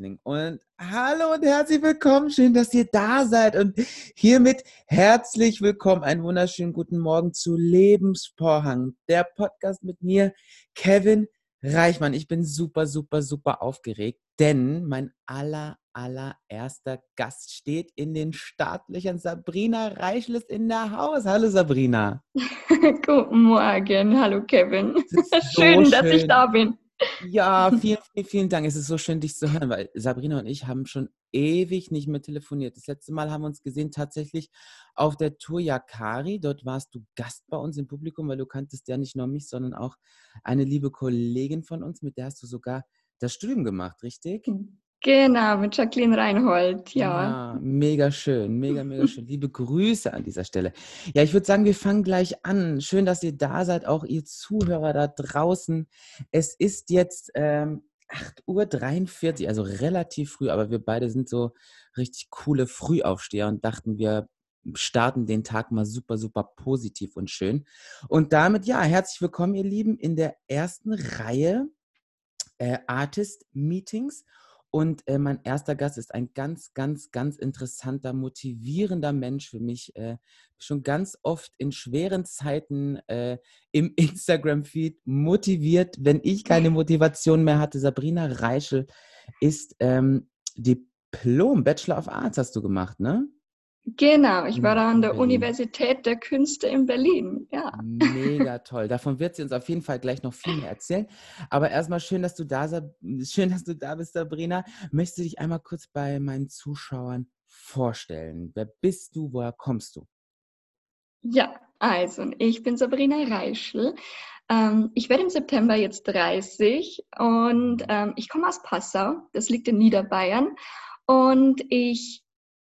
aufzeichnen. Und hallo und herzlich willkommen. Schön, dass ihr da seid. Und hiermit herzlich willkommen. Einen wunderschönen guten Morgen zu Lebensvorhang, der Podcast mit mir, Kevin Reichmann. Ich bin super, super, super aufgeregt, denn mein aller, allererster Gast steht in den Startlöchern. Sabrina Reichel ist in der Haus. Hallo Sabrina. Guten Morgen. Hallo Kevin. So schön, schön, dass ich da bin. Ja, vielen, vielen, vielen Dank. Es ist so schön, dich zu hören, weil Sabrina und ich haben schon ewig nicht mehr telefoniert. Das letzte Mal haben wir uns gesehen tatsächlich auf der Tour Yakari. Dort warst du Gast bei uns im Publikum, weil du kanntest ja nicht nur mich, sondern auch eine liebe Kollegin von uns, mit der hast du sogar das Studium gemacht, richtig? Genau, mit Jacqueline Reinhold, ja. ja. Mega schön, mega, mega schön. Liebe Grüße an dieser Stelle. Ja, ich würde sagen, wir fangen gleich an. Schön, dass ihr da seid, auch ihr Zuhörer da draußen. Es ist jetzt ähm, 8.43 Uhr, also relativ früh, aber wir beide sind so richtig coole Frühaufsteher und dachten, wir starten den Tag mal super, super positiv und schön. Und damit, ja, herzlich willkommen, ihr Lieben, in der ersten Reihe äh, Artist Meetings. Und äh, mein erster Gast ist ein ganz, ganz, ganz interessanter, motivierender Mensch für mich. Äh, schon ganz oft in schweren Zeiten äh, im Instagram-Feed motiviert, wenn ich keine Motivation mehr hatte. Sabrina Reichel ist ähm, Diplom, Bachelor of Arts hast du gemacht, ne? Genau, ich war da an der Universität der Künste in Berlin. Ja. Mega toll. Davon wird sie uns auf jeden Fall gleich noch viel mehr erzählen. Aber erstmal schön, dass du da schön, dass du da bist, Sabrina. Möchtest du dich einmal kurz bei meinen Zuschauern vorstellen? Wer bist du? Woher kommst du? Ja, also ich bin Sabrina Reischl. Ähm, ich werde im September jetzt 30 und mhm. ähm, ich komme aus Passau. Das liegt in Niederbayern. Und ich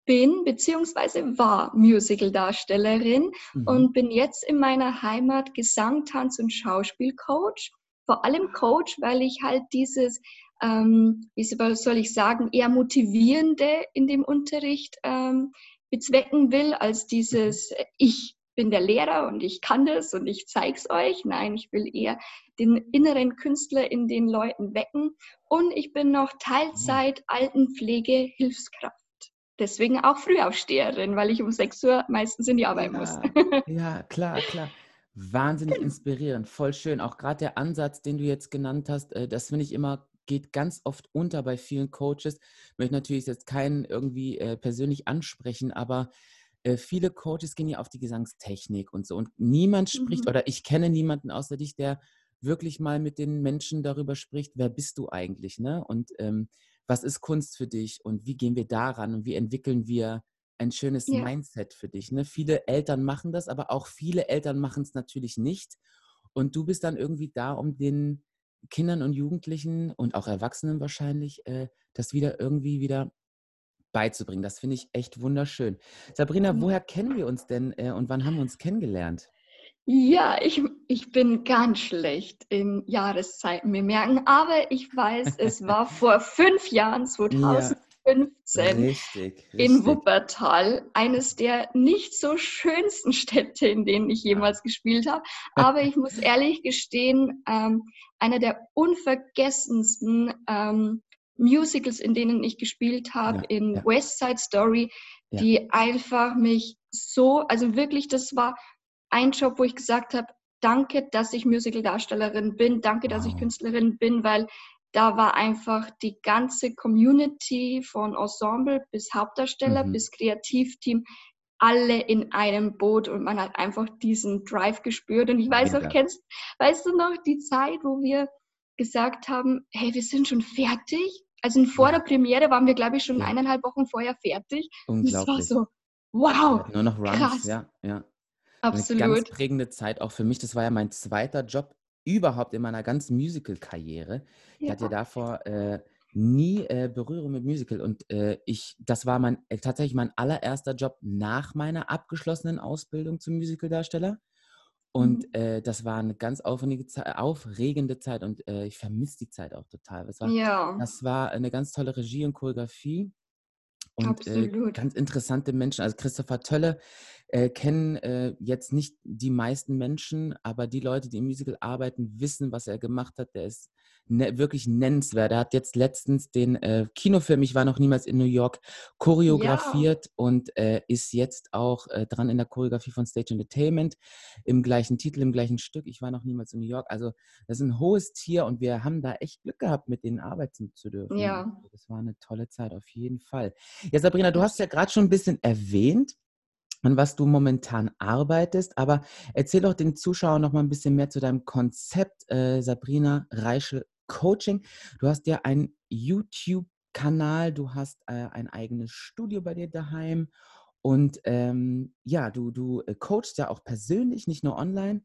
bin beziehungsweise war Musical-Darstellerin mhm. und bin jetzt in meiner Heimat Gesang, Tanz und Schauspielcoach. Vor allem Coach, weil ich halt dieses, ähm, wie soll ich sagen, eher motivierende in dem Unterricht ähm, bezwecken will, als dieses mhm. Ich bin der Lehrer und ich kann das und ich zeig's euch. Nein, ich will eher den inneren Künstler in den Leuten wecken. Und ich bin noch Teilzeit Altenpflege Hilfskraft deswegen auch Frühaufsteherin, weil ich um 6 Uhr meistens in die Arbeit ja, muss. ja, klar, klar. Wahnsinnig inspirierend, voll schön. Auch gerade der Ansatz, den du jetzt genannt hast, äh, das finde ich immer, geht ganz oft unter bei vielen Coaches. Ich möchte natürlich jetzt keinen irgendwie äh, persönlich ansprechen, aber äh, viele Coaches gehen ja auf die Gesangstechnik und so. Und niemand spricht, mhm. oder ich kenne niemanden außer dich, der wirklich mal mit den Menschen darüber spricht, wer bist du eigentlich, ne? Und ähm, was ist Kunst für dich und wie gehen wir daran und wie entwickeln wir ein schönes ja. Mindset für dich. Ne? Viele Eltern machen das, aber auch viele Eltern machen es natürlich nicht. Und du bist dann irgendwie da, um den Kindern und Jugendlichen und auch Erwachsenen wahrscheinlich äh, das wieder irgendwie wieder beizubringen. Das finde ich echt wunderschön. Sabrina, mhm. woher kennen wir uns denn äh, und wann haben wir uns kennengelernt? Ja, ich, ich bin ganz schlecht in Jahreszeiten mir merken, aber ich weiß, es war vor fünf Jahren, 2015, ja, richtig, richtig. in Wuppertal, eines der nicht so schönsten Städte, in denen ich jemals gespielt habe. Aber ich muss ehrlich gestehen, ähm, einer der unvergessensten ähm, Musicals, in denen ich gespielt habe, ja, in ja. West Side Story, die einfach mich so, also wirklich, das war ein Job, wo ich gesagt habe, danke, dass ich Musical-Darstellerin bin, danke, dass ich Künstlerin bin, weil da war einfach die ganze Community von Ensemble bis Hauptdarsteller mhm. bis Kreativteam alle in einem Boot und man hat einfach diesen Drive gespürt. Und ich weiß auch, kennst, weißt du noch die Zeit, wo wir gesagt haben, hey, wir sind schon fertig? Also vor ja. der Premiere waren wir, glaube ich, schon ja. eineinhalb Wochen vorher fertig. Unglaublich. Und es war so, wow. Nur noch Runs, krass. ja, ja. Absolut. Eine ganz prägende Zeit auch für mich. Das war ja mein zweiter Job überhaupt in meiner ganzen Musical-Karriere. Ich hatte ja davor äh, nie äh, Berührung mit Musical und äh, ich, das war mein äh, tatsächlich mein allererster Job nach meiner abgeschlossenen Ausbildung zum Musical-Darsteller. Und mhm. Äh, das war eine ganz aufregende Zeit, aufregende Zeit und äh, ich vermisse die Zeit auch total. Das war, ja. das war eine ganz tolle Regie und Choreografie. Und äh, ganz interessante Menschen. Also Christopher Tölle äh, kennen äh, jetzt nicht die meisten Menschen, aber die Leute, die im Musical arbeiten, wissen, was er gemacht hat. Der ist ne, wirklich nennenswert. Er hat jetzt letztens den äh, Kinofilm, ich war noch niemals in New York, choreografiert ja. und äh, ist jetzt auch äh, dran in der Choreografie von Stage Entertainment im gleichen Titel, im gleichen Stück. Ich war noch niemals in New York. Also das ist ein hohes Tier und wir haben da echt Glück gehabt, mit denen arbeiten zu dürfen. Ja. Das war eine tolle Zeit, auf jeden Fall. Ja, Sabrina, du hast ja gerade schon ein bisschen erwähnt, an was du momentan arbeitest. Aber erzähl doch den Zuschauern noch mal ein bisschen mehr zu deinem Konzept, äh, Sabrina Reichel Coaching. Du hast ja einen YouTube-Kanal, du hast äh, ein eigenes Studio bei dir daheim und ähm, ja, du, du äh, coachst ja auch persönlich, nicht nur online.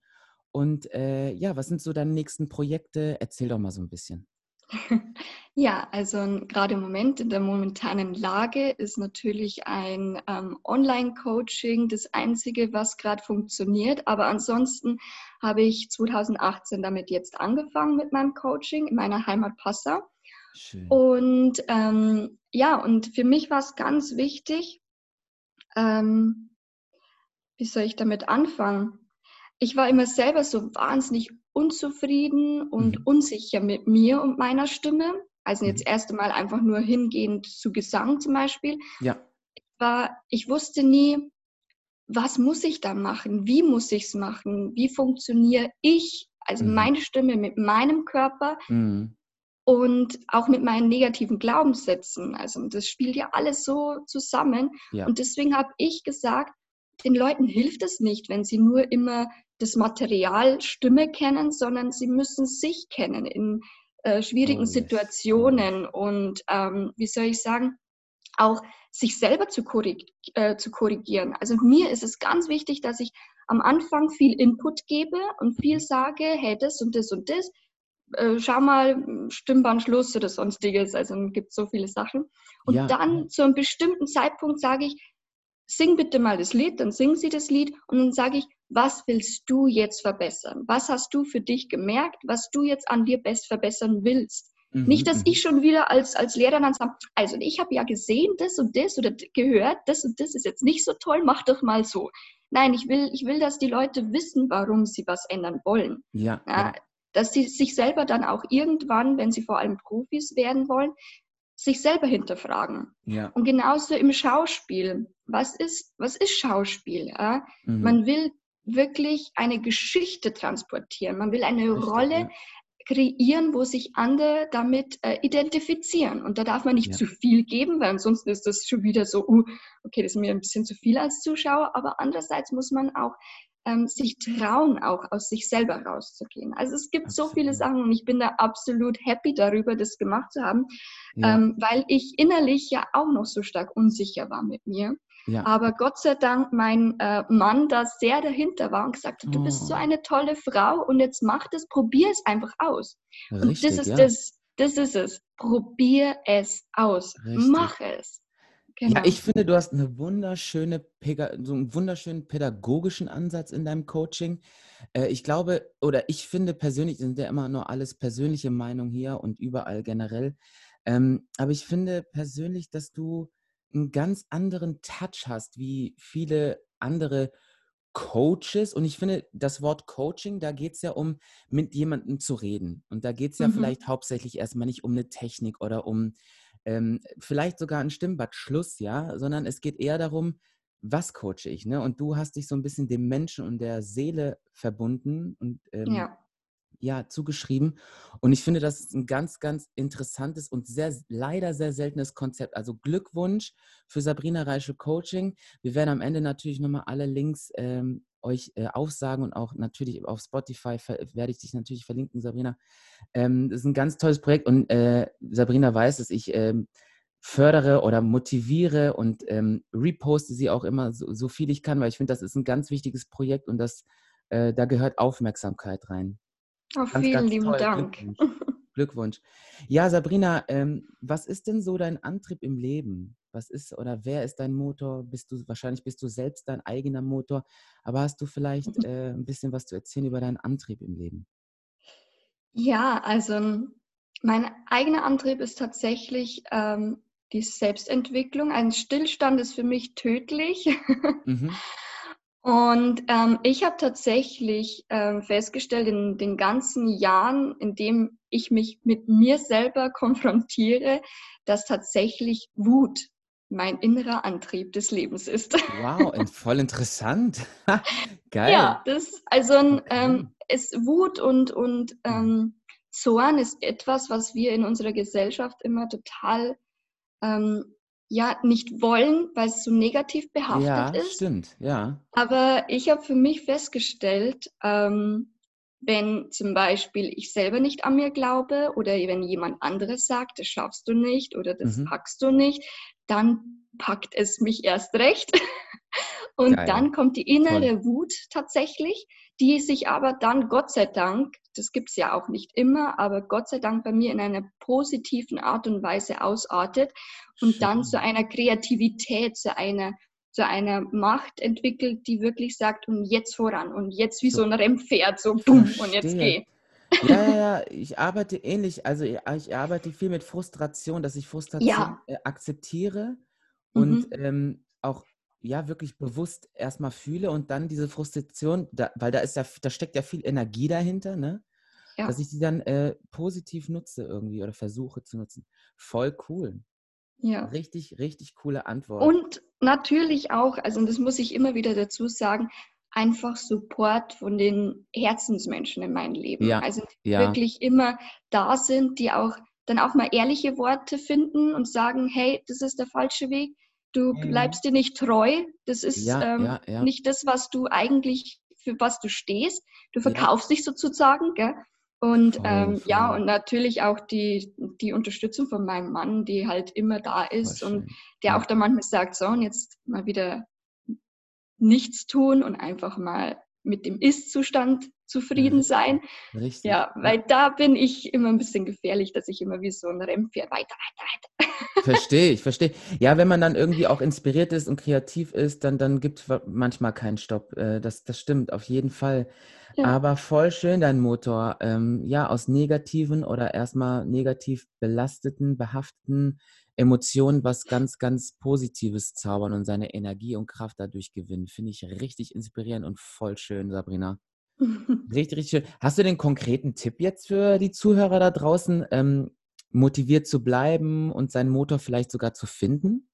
Und äh, ja, was sind so deine nächsten Projekte? Erzähl doch mal so ein bisschen. Ja, also gerade im Moment, in der momentanen Lage, ist natürlich ein ähm, Online-Coaching das Einzige, was gerade funktioniert. Aber ansonsten habe ich 2018 damit jetzt angefangen mit meinem Coaching in meiner Heimat Passau. Schön. Und ähm, ja, und für mich war es ganz wichtig, ähm, wie soll ich damit anfangen? Ich war immer selber so wahnsinnig unzufrieden und mhm. unsicher mit mir und meiner Stimme. Also jetzt mhm. erst einmal einfach nur hingehend zu Gesang zum Beispiel. Ja. Ich, war, ich wusste nie, was muss ich da machen? Wie muss ich es machen? Wie funktioniere ich, also mhm. meine Stimme mit meinem Körper mhm. und auch mit meinen negativen Glaubenssätzen? Also das spielt ja alles so zusammen. Ja. Und deswegen habe ich gesagt, den Leuten hilft es nicht, wenn sie nur immer das Material Stimme kennen, sondern sie müssen sich kennen in äh, schwierigen Situationen und ähm, wie soll ich sagen, auch sich selber zu, korrig äh, zu korrigieren. Also mir ist es ganz wichtig, dass ich am Anfang viel Input gebe und viel mhm. sage, hey, das und das und das. Äh, schau mal, Stimmbandschluss oder sonstiges. Also gibt es so viele Sachen. Und ja. dann zu einem bestimmten Zeitpunkt sage ich, sing bitte mal das Lied, dann singen sie das Lied und dann sage ich, was willst du jetzt verbessern? Was hast du für dich gemerkt, was du jetzt an dir best verbessern willst? Mhm, Nicht, dass mhm. ich schon wieder als, als Lehrer dann sage, also ich habe ja gesehen, das und das oder gehört, das und das ist jetzt nicht so toll, mach doch mal so. Nein, ich will, ich will, dass die Leute wissen, warum sie was ändern wollen. Ja, ja, ja. Dass sie sich selber dann auch irgendwann, wenn sie vor allem Profis werden wollen, sich selber hinterfragen. Ja. Und genauso im Schauspiel. Was ist, was ist Schauspiel? Ja? Mhm. Man will wirklich eine Geschichte transportieren. Man will eine Richtig, Rolle ja. kreieren, wo sich andere damit äh, identifizieren. Und da darf man nicht ja. zu viel geben, weil ansonsten ist das schon wieder so, uh, okay, das ist mir ein bisschen zu viel als Zuschauer. Aber andererseits muss man auch ähm, sich trauen, auch aus sich selber rauszugehen. Also es gibt absolut. so viele Sachen und ich bin da absolut happy darüber, das gemacht zu haben, ja. ähm, weil ich innerlich ja auch noch so stark unsicher war mit mir. Ja. Aber Gott sei Dank mein äh, Mann da sehr dahinter war und gesagt hat, du bist so oh. eine tolle Frau und jetzt mach das, probier es einfach aus. Richtig, und das ist ja. das, das ist es. Probier es aus. Richtig. Mach es. Genau. Ja, ich finde, du hast eine wunderschöne, so einen wunderschönen pädagogischen Ansatz in deinem Coaching. Äh, ich glaube, oder ich finde persönlich, sind ja immer nur alles persönliche Meinungen hier und überall generell. Ähm, aber ich finde persönlich, dass du einen ganz anderen Touch hast, wie viele andere Coaches. Und ich finde, das Wort Coaching, da geht es ja um, mit jemandem zu reden. Und da geht es ja mhm. vielleicht hauptsächlich erstmal nicht um eine Technik oder um ähm, vielleicht sogar ein Stimmbadschluss, ja, sondern es geht eher darum, was coache ich, ne? Und du hast dich so ein bisschen dem Menschen und der Seele verbunden und ähm, ja. Ja. zugeschrieben. Und ich finde, das ist ein ganz, ganz interessantes und sehr, leider sehr seltenes Konzept. Also Glückwunsch für Sabrina Reichel Coaching. Wir werden am Ende natürlich nochmal alle Links ähm, euch äh, aufsagen und auch natürlich auf Spotify werde ich dich natürlich verlinken, Sabrina. Ähm, das ist ein ganz tolles Projekt und äh, Sabrina weiß, dass ich ähm, fördere oder motiviere und ähm, reposte sie auch immer so, so, viel ich kann, weil ich finde, das ist ein ganz wichtiges Projekt und das, äh, da gehört Aufmerksamkeit rein. Oh, ganz, vielen ganz lieben toll. Dank. Glückwunsch. Glückwunsch. Ja, Sabrina, ähm, was ist denn so dein Antrieb im Leben? Was ist oder wer ist dein Motor? Bist du wahrscheinlich bist du selbst dein eigener Motor, aber hast du vielleicht äh, ein bisschen was zu erzählen über deinen Antrieb im Leben? Ja, also mein eigener Antrieb ist tatsächlich ähm, die Selbstentwicklung. Ein Stillstand ist für mich tödlich. Mhm. Und ähm, ich habe tatsächlich ähm, festgestellt, in den ganzen Jahren, in dem ich mich mit mir selber konfrontiere, dass tatsächlich Wut mein innerer Antrieb des Lebens ist. Wow, voll interessant. Geil. Ja, das also okay. ähm, es Wut und und mhm. ähm, Zorn ist etwas, was wir in unserer Gesellschaft immer total ähm, ja nicht wollen, weil es so negativ behaftet ja, ist. Ja, stimmt, ja. Aber ich habe für mich festgestellt, ähm, wenn zum Beispiel ich selber nicht an mir glaube oder wenn jemand anderes sagt, das schaffst du nicht oder das mhm. packst du nicht, dann packt es mich erst recht. Und Geil. dann kommt die innere Voll. Wut tatsächlich, die sich aber dann, Gott sei Dank, das gibt es ja auch nicht immer, aber Gott sei Dank bei mir in einer positiven Art und Weise ausartet und Schön. dann zu einer Kreativität, zu einer, zu einer Macht entwickelt, die wirklich sagt, und jetzt voran und jetzt wie so, ein Rennpferd, so bumm, und jetzt geh. Ja, ja, ja, ich arbeite ähnlich. Also ich arbeite viel mit Frustration, dass ich Frustration ja. Äh, akzeptiere und mhm. ähm, auch ja wirklich bewusst erstmal fühle und dann diese Frustration, da, weil da ist ja, da steckt ja viel Energie dahinter, ne? Ja. Dass ich die dann äh, positiv nutze irgendwie oder versuche zu nutzen. Voll cool. Ja. Richtig, richtig coole Antwort. Und natürlich auch, also und das muss ich immer wieder dazu sagen, einfach Support von den Herzensmenschen in meinem Leben. Ja. Also die ja. wirklich immer da sind, die auch dann auch mal ehrliche Worte finden und sagen, hey, das ist der falsche Weg Du mhm. bleibst dir nicht treu. Das ist ja, ähm, ja, ja. nicht das, was du eigentlich, für was du stehst. Du verkaufst dich sozusagen, gell? Und voll, ähm, voll. ja, und natürlich auch die, die Unterstützung von meinem Mann, die halt immer da ist und der auch da manchmal sagt, so, und jetzt mal wieder nichts tun und einfach mal mit dem Ist-Zustand zufrieden sein. Richtig. Ja, weil da bin ich immer ein bisschen gefährlich, dass ich immer wie so ein Rennpferd weiter, weiter, weiter. Verstehe ich, verstehe. Ja, wenn man dann irgendwie auch inspiriert ist und kreativ ist, dann, dann gibt es manchmal keinen Stopp. Äh, das, das stimmt, auf jeden Fall. Ja. Aber voll schön dein Motor. Ähm, ja, aus negativen oder erstmal negativ belasteten, behafteten Emotionen was ganz, ganz Positives zaubern und seine Energie und Kraft dadurch gewinnen. Finde ich richtig inspirierend und voll schön, Sabrina. Richtig, richtig schön. Hast du den konkreten Tipp jetzt für die Zuhörer da draußen, ähm, motiviert zu bleiben und seinen Motor vielleicht sogar zu finden?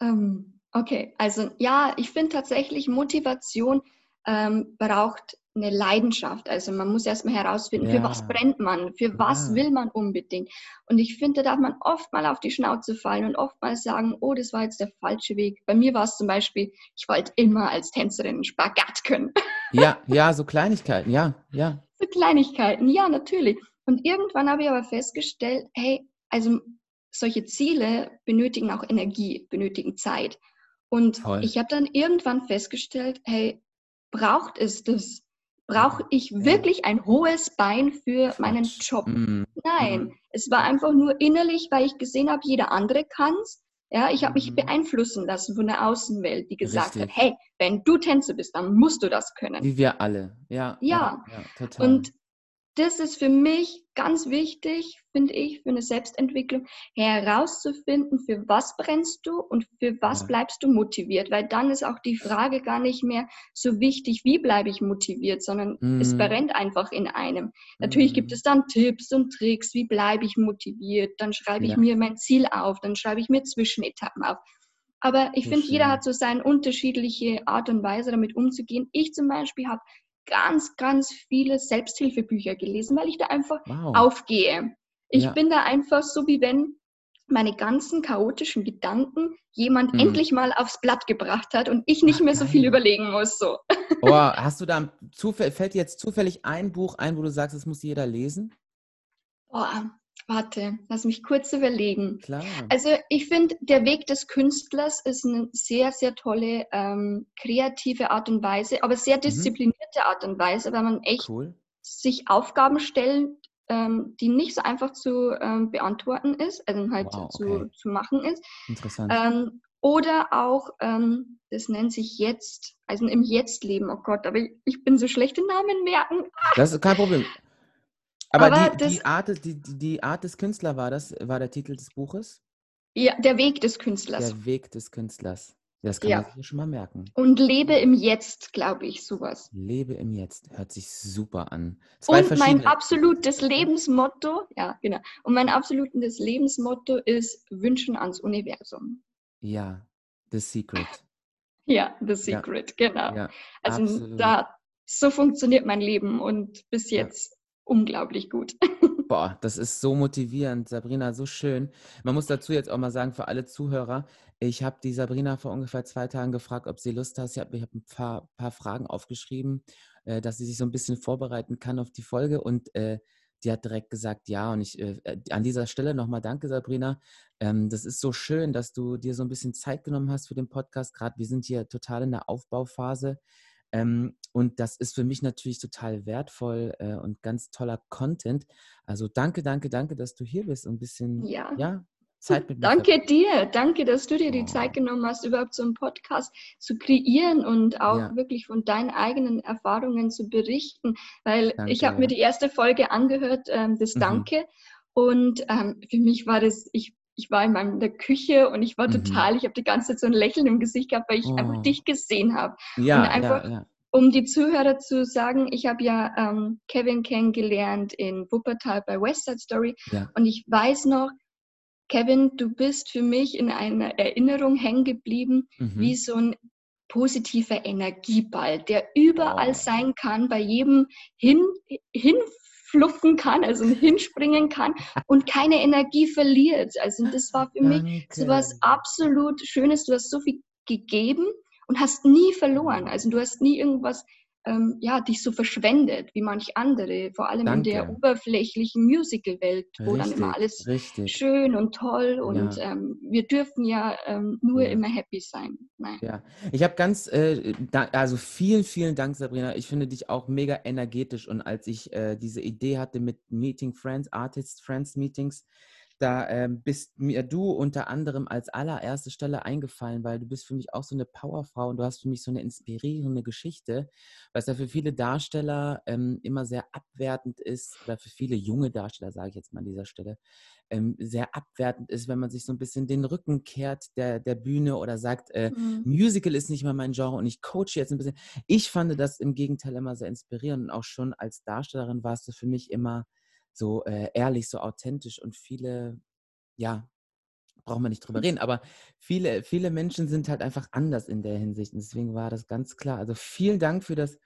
Ähm, okay, also ja, ich finde tatsächlich, Motivation ähm, braucht eine Leidenschaft. Also man muss erstmal herausfinden, ja. für was brennt man, für was ja. will man unbedingt. Und ich finde, da darf man oft mal auf die Schnauze fallen und oft mal sagen, oh, das war jetzt der falsche Weg. Bei mir war es zum Beispiel, ich wollte immer als Tänzerin Spagat können. Ja, ja, so Kleinigkeiten, ja, ja. So Kleinigkeiten, ja, natürlich. Und irgendwann habe ich aber festgestellt, hey, also solche Ziele benötigen auch Energie, benötigen Zeit. Und Toll. ich habe dann irgendwann festgestellt, hey, braucht es das? Brauche ich wirklich ein hohes Bein für meinen Job? Mhm. Nein, mhm. es war einfach nur innerlich, weil ich gesehen habe, jeder andere kann es. Ja, ich habe mich mhm. beeinflussen lassen von der Außenwelt, die gesagt Richtig. hat, hey, wenn du Tänzer bist, dann musst du das können. Wie wir alle, ja. Ja, ja, ja total. Und das ist für mich ganz wichtig, finde ich, für eine Selbstentwicklung, herauszufinden, für was brennst du und für was bleibst du motiviert. Weil dann ist auch die Frage gar nicht mehr so wichtig, wie bleibe ich motiviert, sondern mm. es mhm. brennt einfach in einem. Natürlich mm. gibt es dann Tipps und Tricks, wie bleibe ich motiviert. Dann schreibe ja. ich mir mein Ziel auf, dann schreibe ich mir Zwischenetappen auf. Aber ich finde, jeder hat so seine unterschiedliche Art und Weise, damit umzugehen. Ich zum Beispiel habe ganz, ganz viele Selbsthilfebücher gelesen, weil ich da einfach wow. aufgehe. Ich ja. bin da einfach so, wie wenn meine ganzen chaotischen Gedanken jemand mhm. endlich mal aufs Blatt gebracht hat und ich nicht Ach, mehr so viel überlegen muss. So. Oh, hast du da fällt dir jetzt zufällig ein Buch ein, wo du sagst, es muss jeder lesen? Boah, Warte, lass mich kurz überlegen. Klar. Also ich finde, der Weg des Künstlers ist eine sehr, sehr tolle ähm, kreative Art und Weise, aber sehr mhm. disziplinierte mhm. Art und Weise, weil man echt cool. sich Aufgaben stellt, ähm, die nicht so einfach zu ähm, beantworten ist, also halt wow, zu, okay. zu machen ist. Interessant. Ähm, oder auch, ähm, das nennt sich jetzt, also im Jetzt-Leben, oh Gott, aber ich, ich bin so schlecht in Namen merken. Das ist kein Problem. Aber, Aber die, die, Art, die, die Art des Künstlers war das, war der Titel des Buches? Ja, der Weg des Künstlers. Der Weg des Künstlers. Das kann ja. man sich schon mal merken. Und lebe im Jetzt, glaube ich, sowas. Lebe im Jetzt, hört sich super an. Zwei und mein absolutes Lebensmotto, ja, genau. Und mein absolutes Lebensmotto ist Wünschen ans Universum. Ja, The Secret. Ja, The Secret, ja. genau. Ja, also absolut. da, so funktioniert mein Leben und bis jetzt. Unglaublich gut. Boah, das ist so motivierend, Sabrina, so schön. Man muss dazu jetzt auch mal sagen, für alle Zuhörer, ich habe die Sabrina vor ungefähr zwei Tagen gefragt, ob sie Lust hat. Ich habe hab ein paar, paar, Fragen aufgeschrieben, äh, dass sie sich so ein bisschen vorbereiten kann auf die Folge. Und äh, die hat direkt gesagt, ja. Und ich äh, äh an dieser Stelle nochmal danke, Sabrina. Ähm, das ist so schön, dass du dir so ein bisschen Zeit genommen hast für den Podcast. Gerade wir sind hier total in der Aufbauphase. Ähm, und das ist für mich natürlich total wertvoll äh, und ganz toller Content. Also danke, danke, danke, dass du hier bist und ein bisschen ja. ja Zeit mit mir. Danke dir, danke, dass du dir die Zeit genommen hast, überhaupt so einen Podcast zu kreieren und auch ja. wirklich von deinen eigenen Erfahrungen zu berichten. Weil danke, ich habe mir die erste Folge angehört, ähm, das mhm. Danke. Und ähm, für mich war das, ich ich war in meiner Küche und ich war mhm. total, ich habe die ganze Zeit so ein Lächeln im Gesicht gehabt, weil ich oh. einfach dich gesehen habe. Ja, und einfach, ja, ja. um die Zuhörer zu sagen, ich habe ja ähm, Kevin kennengelernt in Wuppertal bei West Side Story ja. und ich weiß noch, Kevin, du bist für mich in einer Erinnerung hängen geblieben, mhm. wie so ein positiver Energieball, der überall oh. sein kann, bei jedem hin, hin fluffen kann, also hinspringen kann und keine Energie verliert. Also das war für Danke. mich so was absolut Schönes. Du hast so viel gegeben und hast nie verloren. Also du hast nie irgendwas ähm, ja, dich so verschwendet wie manch andere, vor allem Danke. in der oberflächlichen Musical-Welt, wo richtig, dann immer alles richtig. schön und toll und ja. ähm, wir dürfen ja ähm, nur ja. immer happy sein. Nein. Ja, ich habe ganz, äh, da, also vielen, vielen Dank, Sabrina. Ich finde dich auch mega energetisch und als ich äh, diese Idee hatte mit Meeting Friends, Artists Friends Meetings, da ähm, bist mir du unter anderem als allererste Stelle eingefallen, weil du bist für mich auch so eine Powerfrau und du hast für mich so eine inspirierende Geschichte, was ja für viele Darsteller ähm, immer sehr abwertend ist, oder für viele junge Darsteller, sage ich jetzt mal an dieser Stelle, ähm, sehr abwertend ist, wenn man sich so ein bisschen den Rücken kehrt der, der Bühne oder sagt, äh, mhm. Musical ist nicht mehr mein Genre und ich coache jetzt ein bisschen. Ich fand das im Gegenteil immer sehr inspirierend und auch schon als Darstellerin warst du für mich immer so äh, ehrlich, so authentisch und viele, ja, brauchen wir nicht drüber reden, aber viele, viele Menschen sind halt einfach anders in der Hinsicht. Und deswegen war das ganz klar. Also vielen Dank für das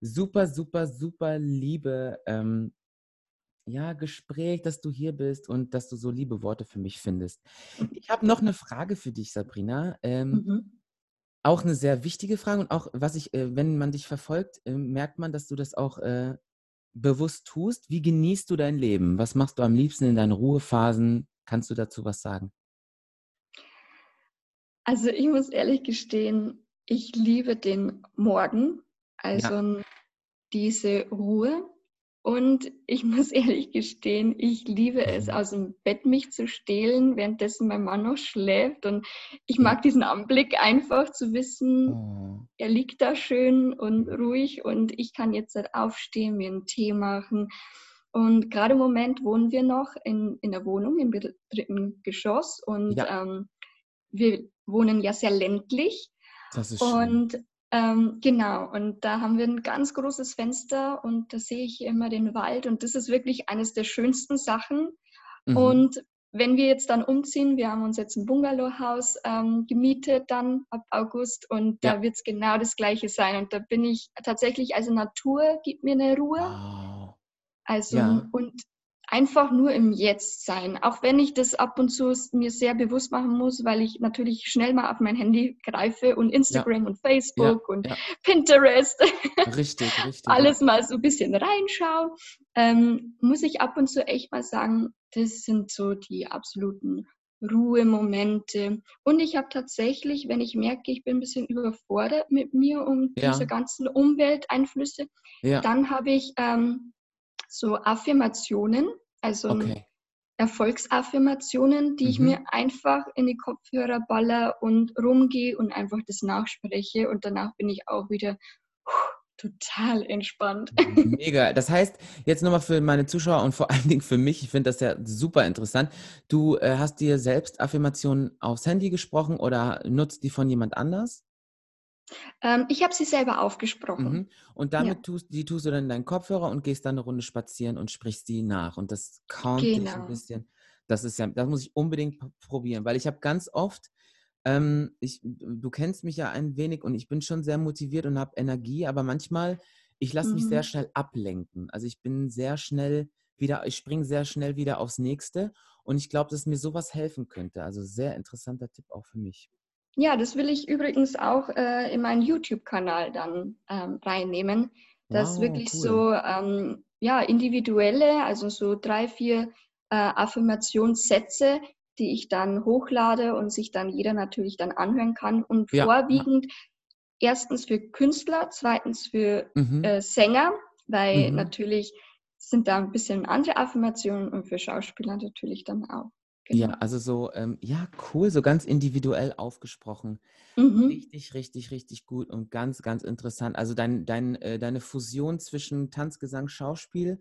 super, super, super liebe ähm, ja, Gespräch, dass du hier bist und dass du so liebe Worte für mich findest. Ich habe noch eine Frage für dich, Sabrina. Ähm, mhm. Auch eine sehr wichtige Frage und auch, was ich, äh, wenn man dich verfolgt, äh, merkt man, dass du das auch äh, bewusst tust. Wie genießt du dein Leben? Was machst du am liebsten in deinen Ruhephasen? Kannst du dazu was sagen? Also ich muss ehrlich gestehen, ich liebe den Morgen, also ja. diese Ruhe. Und ich muss ehrlich gestehen, ich liebe es, mhm. aus dem Bett mich zu stehlen, währenddessen mein Mann noch schläft. Und ich mag diesen Anblick einfach zu wissen, oh. er liegt da schön und ruhig und ich kann jetzt halt aufstehen, mir einen Tee machen. Und gerade im Moment wohnen wir noch in, in der Wohnung im dritten Geschoss und ja. ähm, wir wohnen ja sehr ländlich. Das ist schön. Und ähm, genau, und da haben wir ein ganz großes Fenster und da sehe ich immer den Wald und das ist wirklich eines der schönsten Sachen. Mhm. Und wenn wir jetzt dann umziehen, wir haben uns jetzt ein Bungalowhaus ähm, gemietet dann ab August und ja. da wird es genau das gleiche sein. Und da bin ich tatsächlich, also Natur gibt mir eine Ruhe. Wow. Also ja. und einfach nur im Jetzt sein. Auch wenn ich das ab und zu mir sehr bewusst machen muss, weil ich natürlich schnell mal auf mein Handy greife und Instagram ja. und Facebook ja, und ja. Pinterest. Richtig, richtig. alles mal so ein bisschen reinschaue, ähm, muss ich ab und zu echt mal sagen, das sind so die absoluten Ruhemomente. Und ich habe tatsächlich, wenn ich merke, ich bin ein bisschen überfordert mit mir und diese ganzen Umwelteinflüsse, dann habe ich ähm, so Affirmationen, also okay. Erfolgsaffirmationen, die mhm. ich mir einfach in die Kopfhörer baller und rumgehe und einfach das nachspreche und danach bin ich auch wieder total entspannt. Mega. Das heißt, jetzt nochmal für meine Zuschauer und vor allen Dingen für mich, ich finde das ja super interessant. Du äh, hast dir selbst Affirmationen aufs Handy gesprochen oder nutzt die von jemand anders? Ähm, ich habe sie selber aufgesprochen. Mhm. Und damit ja. tust, die tust du dann in deinen Kopfhörer und gehst dann eine Runde spazieren und sprichst die nach. Und das count genau. dich ein bisschen. Das ist ja, das muss ich unbedingt probieren, weil ich habe ganz oft, ähm, ich, du kennst mich ja ein wenig und ich bin schon sehr motiviert und habe Energie, aber manchmal, ich lasse mhm. mich sehr mhm. schnell ablenken. Also ich bin sehr schnell wieder, ich springe sehr schnell wieder aufs nächste und ich glaube, dass mir sowas helfen könnte. Also sehr interessanter Tipp auch für mich. Ja, das will ich übrigens auch äh, in meinen YouTube-Kanal dann ähm, reinnehmen. Das wow, wirklich cool. so ähm, ja, individuelle, also so drei, vier äh, Affirmationssätze, die ich dann hochlade und sich dann jeder natürlich dann anhören kann. Und ja. vorwiegend erstens für Künstler, zweitens für mhm. äh, Sänger, weil mhm. natürlich sind da ein bisschen andere Affirmationen und für Schauspieler natürlich dann auch. Ja, genau. also so, ähm, ja, cool, so ganz individuell aufgesprochen. Mhm. Richtig, richtig, richtig gut und ganz, ganz interessant. Also dein, dein, äh, deine Fusion zwischen Tanz, Gesang, Schauspiel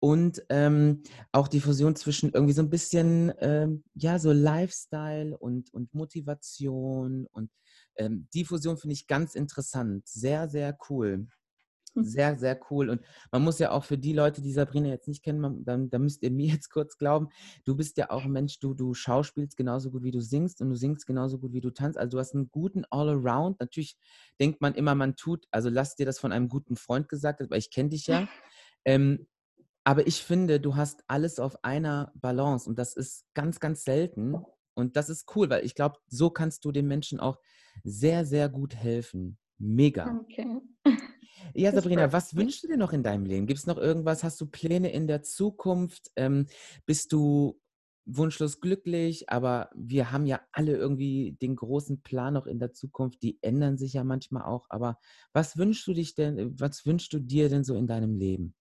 und ähm, auch die Fusion zwischen irgendwie so ein bisschen, ähm, ja, so Lifestyle und, und Motivation und ähm, die Fusion finde ich ganz interessant. Sehr, sehr cool. Sehr, sehr cool. Und man muss ja auch für die Leute, die Sabrina jetzt nicht kennen, dann, dann müsst ihr mir jetzt kurz glauben, du bist ja auch ein Mensch, du, du schauspielst genauso gut, wie du singst und du singst genauso gut, wie du tanzt. Also du hast einen guten All-Around. Natürlich denkt man immer, man tut, also lass dir das von einem guten Freund gesagt, weil ich kenne dich ja. Ähm, aber ich finde, du hast alles auf einer Balance und das ist ganz, ganz selten. Und das ist cool, weil ich glaube, so kannst du den Menschen auch sehr, sehr gut helfen. Mega. Okay. Ja, Sabrina, was wünschst du dir noch in deinem Leben? Gibt es noch irgendwas? Hast du Pläne in der Zukunft? Ähm, bist du wunschlos glücklich? Aber wir haben ja alle irgendwie den großen Plan noch in der Zukunft. Die ändern sich ja manchmal auch. Aber was wünschst du dich denn, was wünschst du dir denn so in deinem Leben?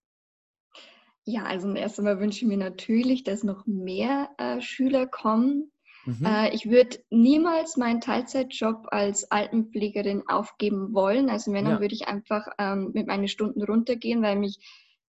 Ja, also erst einmal wünsche ich mir natürlich, dass noch mehr äh, Schüler kommen, Mhm. Äh, ich würde niemals meinen Teilzeitjob als Altenpflegerin aufgeben wollen. Also wenn, dann ja. würde ich einfach ähm, mit meinen Stunden runtergehen, weil mich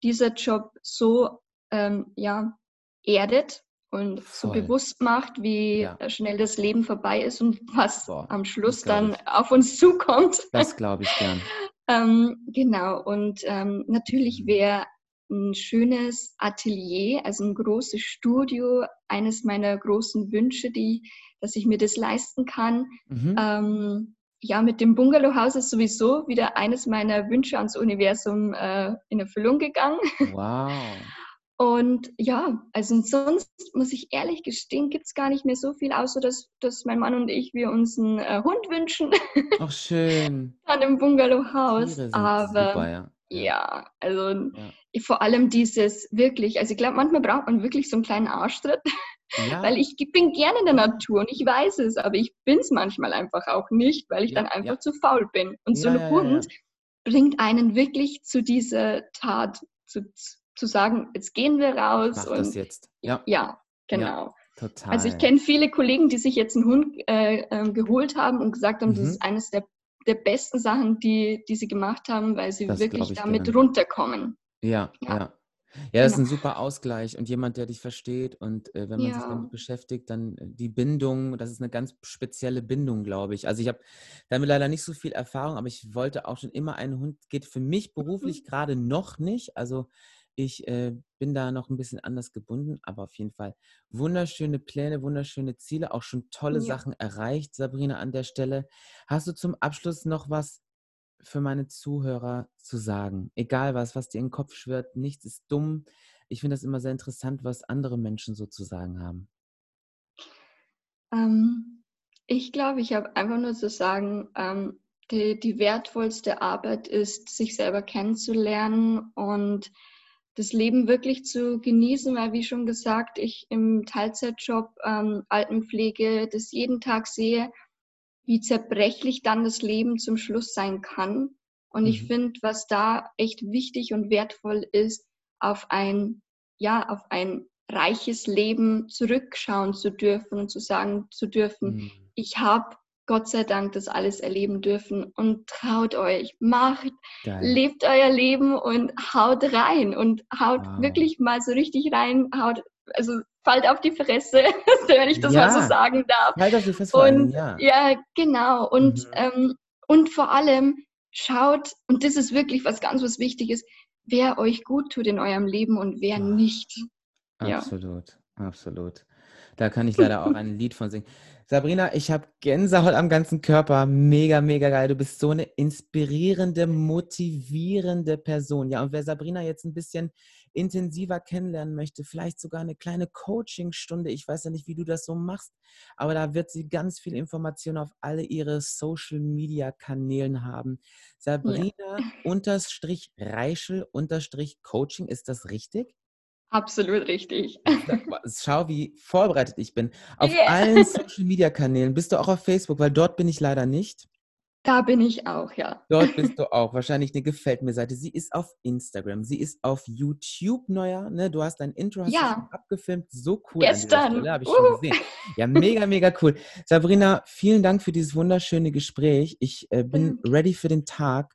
dieser Job so ähm, ja, erdet und Voll. so bewusst macht, wie ja. schnell das Leben vorbei ist und was Boah, am Schluss dann ich. auf uns zukommt. Das glaube ich gern. ähm, genau, und ähm, natürlich mhm. wäre ein schönes Atelier, also ein großes Studio, eines meiner großen Wünsche, die, dass ich mir das leisten kann. Mhm. Ähm, ja, mit dem Bungalowhaus ist sowieso wieder eines meiner Wünsche ans Universum äh, in Erfüllung gegangen. Wow. Und ja, also sonst muss ich ehrlich gestehen, gibt es gar nicht mehr so viel, außer dass, dass mein Mann und ich wir uns einen äh, Hund wünschen. Ach schön. An dem Bungalowhaus. Aber super, ja. Ja. also ja vor allem dieses wirklich, also ich glaube, manchmal braucht man wirklich so einen kleinen Arschtritt, ja. weil ich bin gerne in der Natur und ich weiß es, aber ich bin es manchmal einfach auch nicht, weil ich ja, dann einfach zu faul bin. Und so ein Hund bringt einen wirklich zu dieser Tat, zu, zu sagen, jetzt gehen wir raus. Mach und, das jetzt. Ja, ja genau. Total. Also ich kenne viele Kollegen, die sich jetzt einen Hund äh, äh, geholt haben und gesagt haben, mhm. das ist eines der, der besten Sachen, die, die sie gemacht haben, weil sie das wirklich damit gerne. runterkommen. Ja, ja. Ja, ja das ist genau. ein super Ausgleich und jemand, der dich versteht. Und äh, wenn man sich damit beschäftigt, dann äh, die Bindung, das ist eine ganz spezielle Bindung, glaube ich. Also ich habe damit leider nicht so viel Erfahrung, aber ich wollte auch schon immer einen Hund. Geht für mich mhm. beruflich gerade noch nicht. Also ich äh, bin da noch ein bisschen anders gebunden, aber auf jeden Fall wunderschöne Pläne, wunderschöne Ziele, auch schon tolle Ja. Sachen erreicht, Sabrina, an der Stelle. Hast du zum Abschluss noch was für meine Zuhörer zu sagen. Egal was, was dir in den Kopf schwirrt, nichts ist dumm. Ich finde das immer sehr interessant, was andere Menschen so zu sagen haben. Ähm, ich glaube, ich habe einfach nur zu sagen, ähm, die, die wertvollste Arbeit ist, sich selber kennenzulernen und das Leben wirklich zu genießen, weil wie schon gesagt, ich im Teilzeitjob ähm, Altenpflege das jeden Tag sehe wie zerbrechlich dann das Leben zum Schluss sein kann. Und mhm. ich finde, was da echt wichtig und wertvoll ist, auf ein, ja, auf ein reiches Leben zurückschauen zu dürfen und zu sagen zu dürfen, mhm. ich habe Gott sei Dank das alles erleben dürfen und traut euch, macht, Geil. lebt euer Leben und haut rein und haut wow. wirklich mal so richtig rein, haut, also fallt auf die Fresse, wenn ich das ja. mal so sagen darf. Halt auf die Fresse. Und, ja. ja, genau. Und, mhm. ähm, und vor allem schaut, und das ist wirklich was ganz was Wichtiges, wer euch gut tut in eurem Leben und wer oh. nicht. Absolut, ja. absolut. Da kann ich leider auch ein Lied von singen. Sabrina, ich habe Gänsehaut am ganzen Körper. Mega, mega geil. Du bist so eine inspirierende, motivierende Person. Ja, und wer Sabrina jetzt ein bisschen intensiver kennenlernen möchte, vielleicht sogar eine kleine Coachingstunde, ich weiß ja nicht, wie du das so machst, aber da wird sie ganz viel Information auf alle ihre Social Media Kanälen haben. Sabrina ja. unterstrich Reichel unterstrich Coaching, ist das richtig? Absolut richtig. Schau, wie vorbereitet ich bin. Auf yeah. allen Social Media Kanälen. Bist du auch auf Facebook? Weil dort bin ich leider nicht. Da bin ich auch, ja. Dort bist du auch. Wahrscheinlich eine Gefällt mir Seite. Sie ist auf Instagram. Sie ist auf YouTube neuer. Ne? Du hast dein Intro hast ja. abgefilmt. So cool. Gestern. Habe ich schon gesehen. Ja, mega, mega cool. Sabrina, vielen Dank für dieses wunderschöne Gespräch. Ich äh, bin ready für den Tag.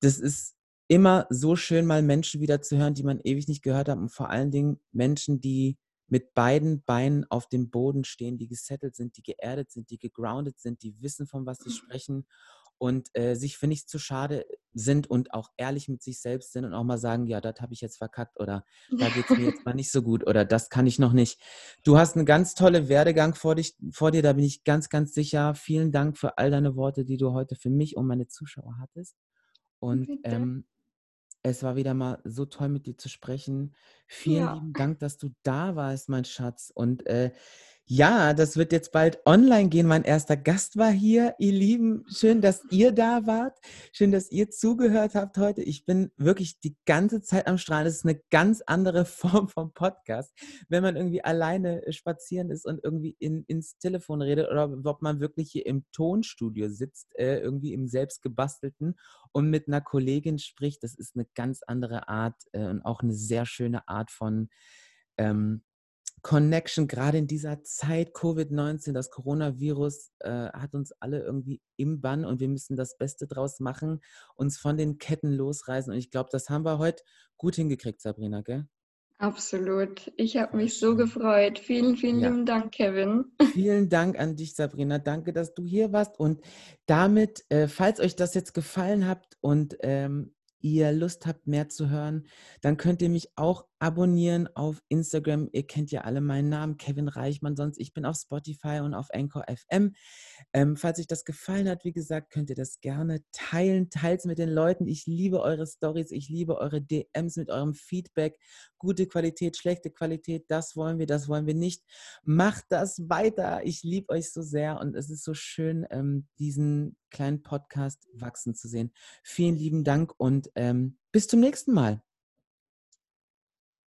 Das ist immer so schön, mal Menschen wieder zu hören, die man ewig nicht gehört hat und vor allen Dingen Menschen, die mit beiden Beinen auf dem Boden stehen, die gesettelt sind, die geerdet sind, die gegroundet sind, die wissen, von was sie sprechen und äh, sich für nichts zu schade sind und auch ehrlich mit sich selbst sind und auch mal sagen, ja, das habe ich jetzt verkackt oder da geht es mir jetzt mal nicht so gut oder das kann ich noch nicht. Du hast einen ganz tolle Werdegang vor, dich, vor dir, da bin ich ganz, ganz sicher. Vielen Dank für all deine Worte, die du heute für mich und meine Zuschauer hattest. Und ähm, es war wieder mal so toll, mit dir zu sprechen. Vielen ja. lieben Dank, dass du da warst, mein Schatz. Und äh, ja, das wird jetzt bald online gehen. Mein erster Gast war hier. Ihr Lieben, schön, dass ihr da wart. Schön, dass ihr zugehört habt heute. Ich bin wirklich die ganze Zeit am Strahlen. Das ist eine ganz andere Form vom Podcast. Wenn man irgendwie alleine äh, spazieren ist und irgendwie in, ins Telefon redet oder ob man wirklich hier im Tonstudio sitzt, äh, irgendwie im selbstgebastelten und mit einer Kollegin spricht, das ist eine ganz andere Art äh, und auch eine sehr schöne Art von ähm, Connection, gerade in dieser Zeit Covid-19, das Coronavirus äh, hat uns alle irgendwie im Bann und wir müssen das Beste draus machen, uns von den Ketten losreißen. Und ich glaube, das haben wir heute gut hingekriegt, Sabrina, gell? Absolut. Ich habe mich so gefreut. Vielen, vielen ja. lieben Dank, Kevin. Vielen Dank an dich, Sabrina. Danke, dass du hier warst. Und damit, äh, falls euch das jetzt gefallen hat und ähm, ihr Lust habt, mehr zu hören, dann könnt ihr mich auch abonnieren auf Instagram. Ihr kennt ja alle meinen Namen, Kevin Reichmann. Sonst ich bin auf Spotify und auf Anchor FM. Ähm, falls euch das gefallen hat, wie gesagt, könnt ihr das gerne teilen. Teilt mit den Leuten. Ich liebe eure Stories. Ich liebe eure DMs mit eurem Feedback. Gute Qualität, schlechte Qualität. Das wollen wir, das wollen wir nicht. Macht das weiter. Ich liebe euch so sehr und es ist so schön, ähm, diesen kleinen Podcast wachsen zu sehen. Vielen lieben Dank und ähm, bis zum nächsten Mal.